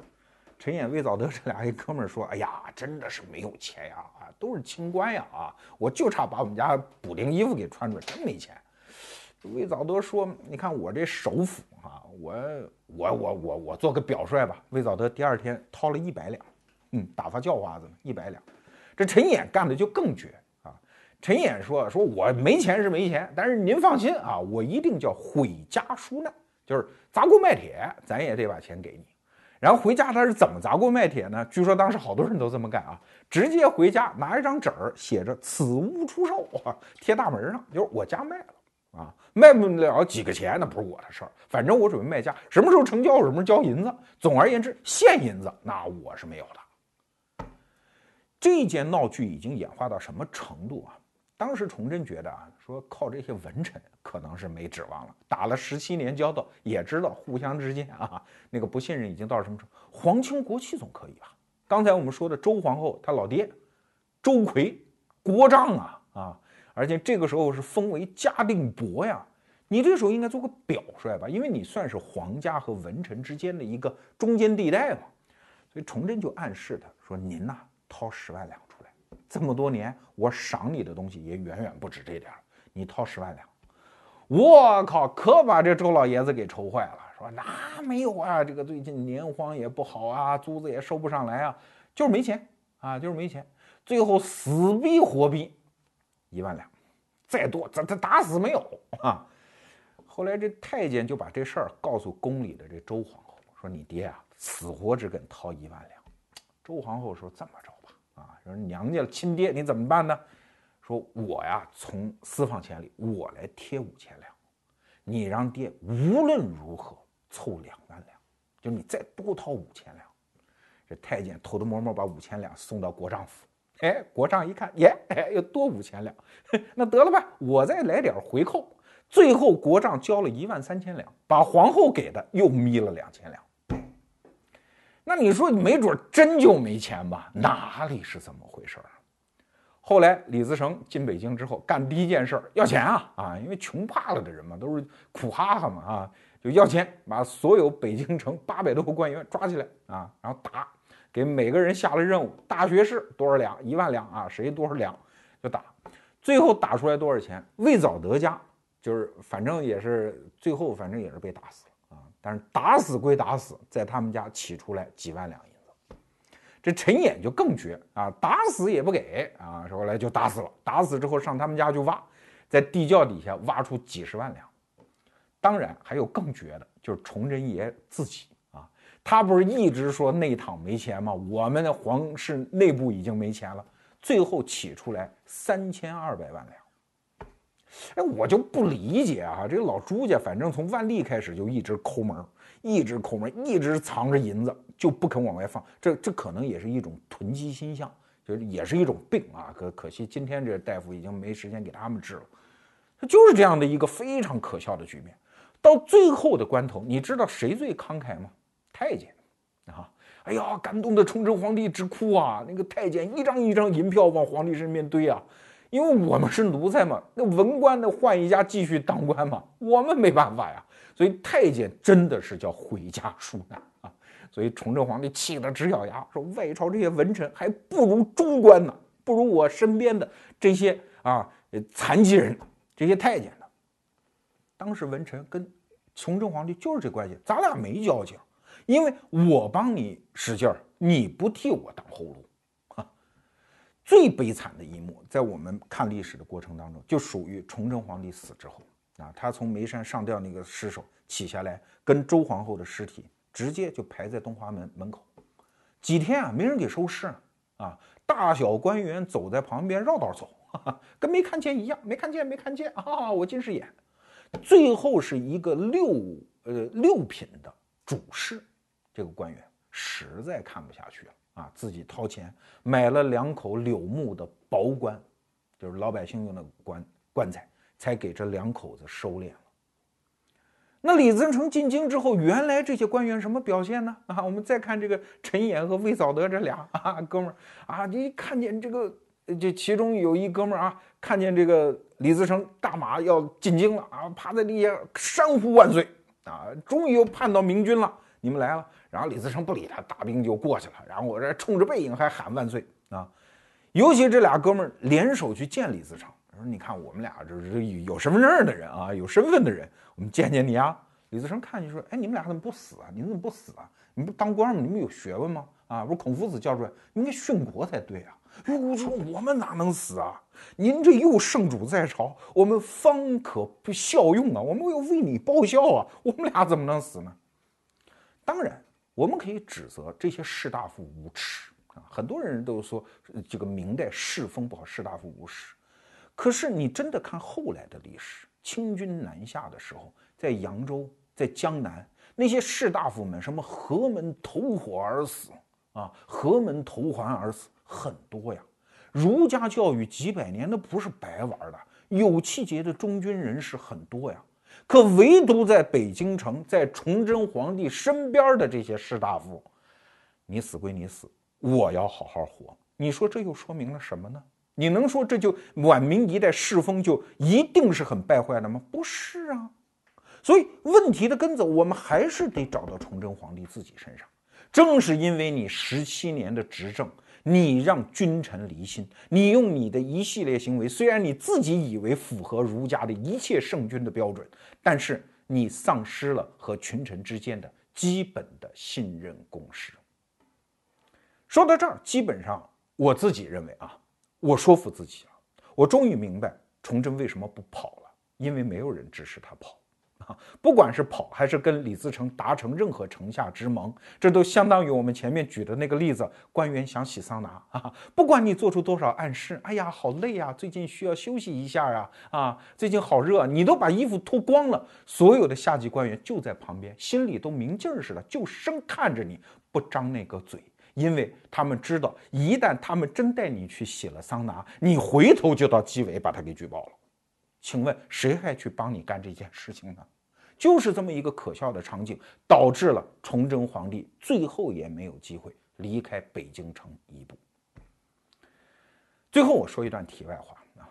陈演、魏藻德这俩一哥们儿说：“哎呀，真的是没有钱呀，啊，都是清官呀，啊，我就差把我们家补丁衣服给穿出来，真没钱。”魏藻德说：“你看我这首府啊，我我我我我做个表率吧。”魏藻德第二天掏了一百两，嗯，打发叫花子呢，一百两。这陈演干的就更绝啊！陈演说：“说我没钱是没钱，但是您放心啊，我一定叫毁家纾难，就是砸锅卖铁，咱也得把钱给你。然后回家他是怎么砸锅卖铁呢？据说当时好多人都这么干啊，直接回家拿一张纸儿写着‘此屋出售’啊，贴大门上，就是我家卖了啊，卖不了几个钱那不是我的事儿，反正我准备卖家，什么时候成交什么时候交银子。总而言之，现银子那我是没有的。”这件闹剧已经演化到什么程度啊？当时崇祯觉得啊，说靠这些文臣可能是没指望了。打了十七年交道，也知道互相之间啊，那个不信任已经到什么程度。皇亲国戚总可以吧？刚才我们说的周皇后，她老爹周奎，国丈啊啊，而且这个时候是封为嘉定伯呀。你这时候应该做个表率吧，因为你算是皇家和文臣之间的一个中间地带嘛。所以崇祯就暗示他说：“您呐。”掏十万两出来，这么多年我赏你的东西也远远不止这点儿。你掏十万两，我靠，可把这周老爷子给愁坏了。说那没有啊，这个最近年荒也不好啊，租子也收不上来啊，就是没钱啊，就是没钱。最后死逼活逼一万两，再多咱他打死没有啊。后来这太监就把这事儿告诉宫里的这周皇后，说你爹啊，死活只肯掏一万两。周皇后说这么着。啊，说娘家亲爹，你怎么办呢？说我呀，从私房钱里我来贴五千两，你让爹无论如何凑两万两，就你再多掏五千两。这太监偷偷摸摸把五千两送到国丈府，哎，国丈一看，耶，哎，又多五千两，那得了吧，我再来点回扣。最后国丈交了一万三千两，把皇后给的又眯了两千两。那你说没准真就没钱吧？哪里是怎么回事儿？后来李自成进北京之后，干第一件事儿要钱啊啊！因为穷怕了的人嘛，都是苦哈哈嘛啊，就要钱，把所有北京城八百多个官员抓起来啊，然后打，给每个人下了任务：大学士多少两？一万两啊，谁多少两就打。最后打出来多少钱？魏藻德家就是反正也是最后反正也是被打死。但是打死归打死，在他们家起出来几万两银子，这陈演就更绝啊，打死也不给啊，后来就打死了。打死之后上他们家就挖，在地窖底下挖出几十万两。当然还有更绝的，就是崇祯爷自己啊，他不是一直说内躺没钱吗？我们的皇室内部已经没钱了，最后起出来三千二百万两。哎，我就不理解啊！这个老朱家，反正从万历开始就一直抠门，一直抠门，一直藏着银子，就不肯往外放。这这可能也是一种囤积心象，就是也是一种病啊。可可惜今天这大夫已经没时间给他们治了。他就是这样的一个非常可笑的局面。到最后的关头，你知道谁最慷慨吗？太监啊！哎呀，感动的崇祯皇帝直哭啊！那个太监一张一张银票往皇帝身边堆啊。因为我们是奴才嘛，那文官的换一家继续当官嘛，我们没办法呀。所以太监真的是叫回家纾难啊。所以崇祯皇帝气得直咬牙，说外朝这些文臣还不如中官呢，不如我身边的这些啊残疾人，这些太监呢。当时文臣跟崇祯皇帝就是这关系，咱俩没交情，因为我帮你使劲儿，你不替我挡后路。最悲惨的一幕，在我们看历史的过程当中，就属于崇祯皇帝死之后啊，他从眉山上吊那个尸首起下来，跟周皇后的尸体直接就排在东华门门口，几天啊，没人给收尸啊，大小官员走在旁边绕道走，跟没看见一样，没看见，没看见啊，我近视眼。最后是一个六呃六品的主事，这个官员实在看不下去了。啊，自己掏钱买了两口柳木的薄棺，就是老百姓用的棺棺材，才给这两口子收敛了。那李自成进京之后，原来这些官员什么表现呢？啊，我们再看这个陈演和魏藻德这俩啊哥们儿啊，你看见这个，这其中有一哥们儿啊，看见这个李自成大马要进京了啊，趴在地下山呼万岁啊，终于又盼到明君了，你们来了。然后李自成不理他，大兵就过去了。然后我这冲着背影还喊万岁啊！尤其这俩哥们儿联手去见李自成，说：“你看我们俩这是有身份证的人啊，有身份的人，我们见见你啊。”李自成看就说：“哎，你们俩怎么不死啊？你们怎么不死啊？你不当官吗？你们有学问吗？啊，不是孔夫子教出来，应该殉国才对啊！”哟，说我们哪能死啊？您这又圣主在朝，我们方可不效用啊！我们要为你报效啊！我们俩怎么能死呢？当然。我们可以指责这些士大夫无耻啊！很多人都说这个明代世风不好，士大夫无耻。可是你真的看后来的历史，清军南下的时候，在扬州、在江南，那些士大夫们什么何门投火而死啊，何门投环而死很多呀。儒家教育几百年，那不是白玩的，有气节的中军人士很多呀。可唯独在北京城，在崇祯皇帝身边的这些士大夫，你死归你死，我要好好活。你说这又说明了什么呢？你能说这就晚明一代世风就一定是很败坏的吗？不是啊。所以问题的根子，我们还是得找到崇祯皇帝自己身上。正是因为你十七年的执政。你让君臣离心，你用你的一系列行为，虽然你自己以为符合儒家的一切圣君的标准，但是你丧失了和群臣之间的基本的信任共识。说到这儿，基本上我自己认为啊，我说服自己了，我终于明白崇祯为什么不跑了，因为没有人支持他跑啊！不管是跑还是跟李自成达成任何城下之盟，这都相当于我们前面举的那个例子：官员想洗桑拿啊，不管你做出多少暗示，哎呀，好累呀，最近需要休息一下啊，啊，最近好热，你都把衣服脱光了，所有的下级官员就在旁边，心里都明镜似的，就生看着你不张那个嘴，因为他们知道，一旦他们真带你去洗了桑拿，你回头就到纪委把他给举报了。请问谁还去帮你干这件事情呢？就是这么一个可笑的场景，导致了崇祯皇帝最后也没有机会离开北京城一步。最后我说一段题外话啊，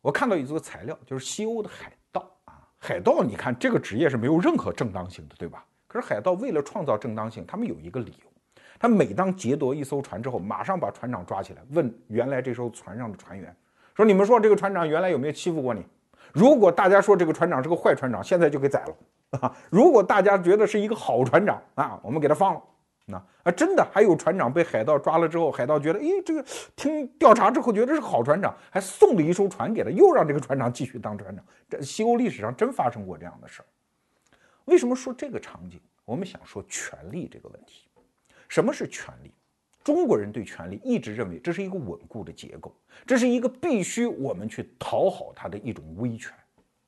我看到一组材料，就是西欧的海盗啊，海盗，你看这个职业是没有任何正当性的，对吧？可是海盗为了创造正当性，他们有一个理由，他每当劫夺一艘船之后，马上把船长抓起来，问原来这艘船上的船员。说你们说这个船长原来有没有欺负过你？如果大家说这个船长是个坏船长，现在就给宰了 啊！如果大家觉得是一个好船长啊，我们给他放了。那啊，真的还有船长被海盗抓了之后，海盗觉得，诶，这个听调查之后觉得是好船长，还送了一艘船给他，又让这个船长继续当船长。这西欧历史上真发生过这样的事儿。为什么说这个场景？我们想说权力这个问题。什么是权力？中国人对权力一直认为这是一个稳固的结构，这是一个必须我们去讨好他的一种威权，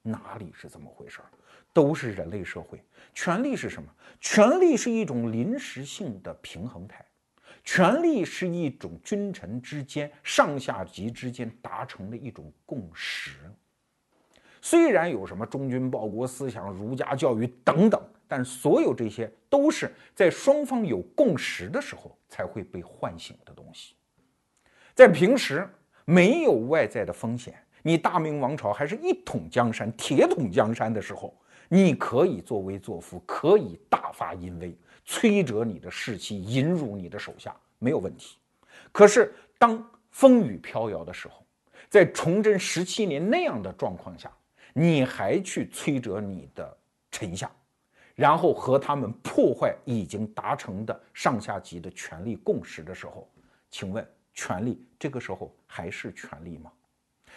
哪里是这么回事儿？都是人类社会，权力是什么？权力是一种临时性的平衡态，权力是一种君臣之间、上下级之间达成的一种共识。虽然有什么忠君报国思想、儒家教育等等。但所有这些都是在双方有共识的时候才会被唤醒的东西。在平时没有外在的风险，你大明王朝还是一统江山、铁桶江山的时候，你可以作威作福，可以大发淫威，摧折你的士气，引辱你的手下，没有问题。可是当风雨飘摇的时候，在崇祯十七年那样的状况下，你还去摧折你的臣下？然后和他们破坏已经达成的上下级的权力共识的时候，请问权力这个时候还是权力吗？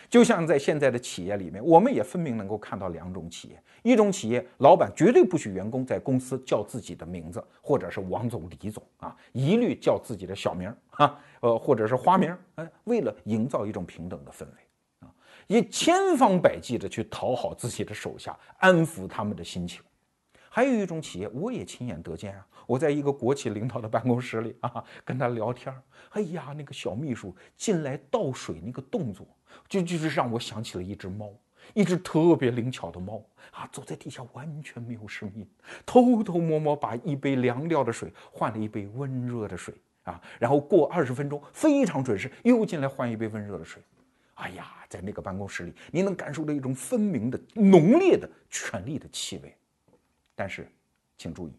就像在现在的企业里面，我们也分明能够看到两种企业：一种企业老板绝对不许员工在公司叫自己的名字，或者是王总、李总啊，一律叫自己的小名啊，呃，或者是花名，哎，为了营造一种平等的氛围啊，也千方百计的去讨好自己的手下，安抚他们的心情。还有一种企业，我也亲眼得见啊！我在一个国企领导的办公室里啊，跟他聊天儿，哎呀，那个小秘书进来倒水那个动作，就就是让我想起了一只猫，一只特别灵巧的猫啊，走在地下完全没有声音，偷偷摸摸把一杯凉掉的水换了一杯温热的水啊，然后过二十分钟非常准时又进来换一杯温热的水，哎呀，在那个办公室里，你能感受到一种分明的浓烈的权力的气味。但是，请注意，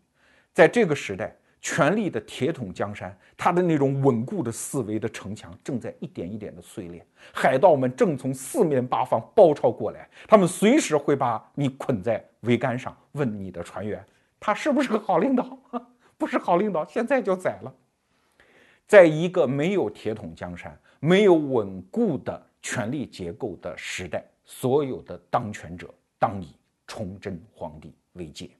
在这个时代，权力的铁桶江山，它的那种稳固的思维的城墙，正在一点一点的碎裂。海盗们正从四面八方包抄过来，他们随时会把你捆在桅杆上，问你的船员，他是不是个好领导？不是好领导，现在就宰了。在一个没有铁桶江山、没有稳固的权力结构的时代，所有的当权者当以崇祯皇帝为戒。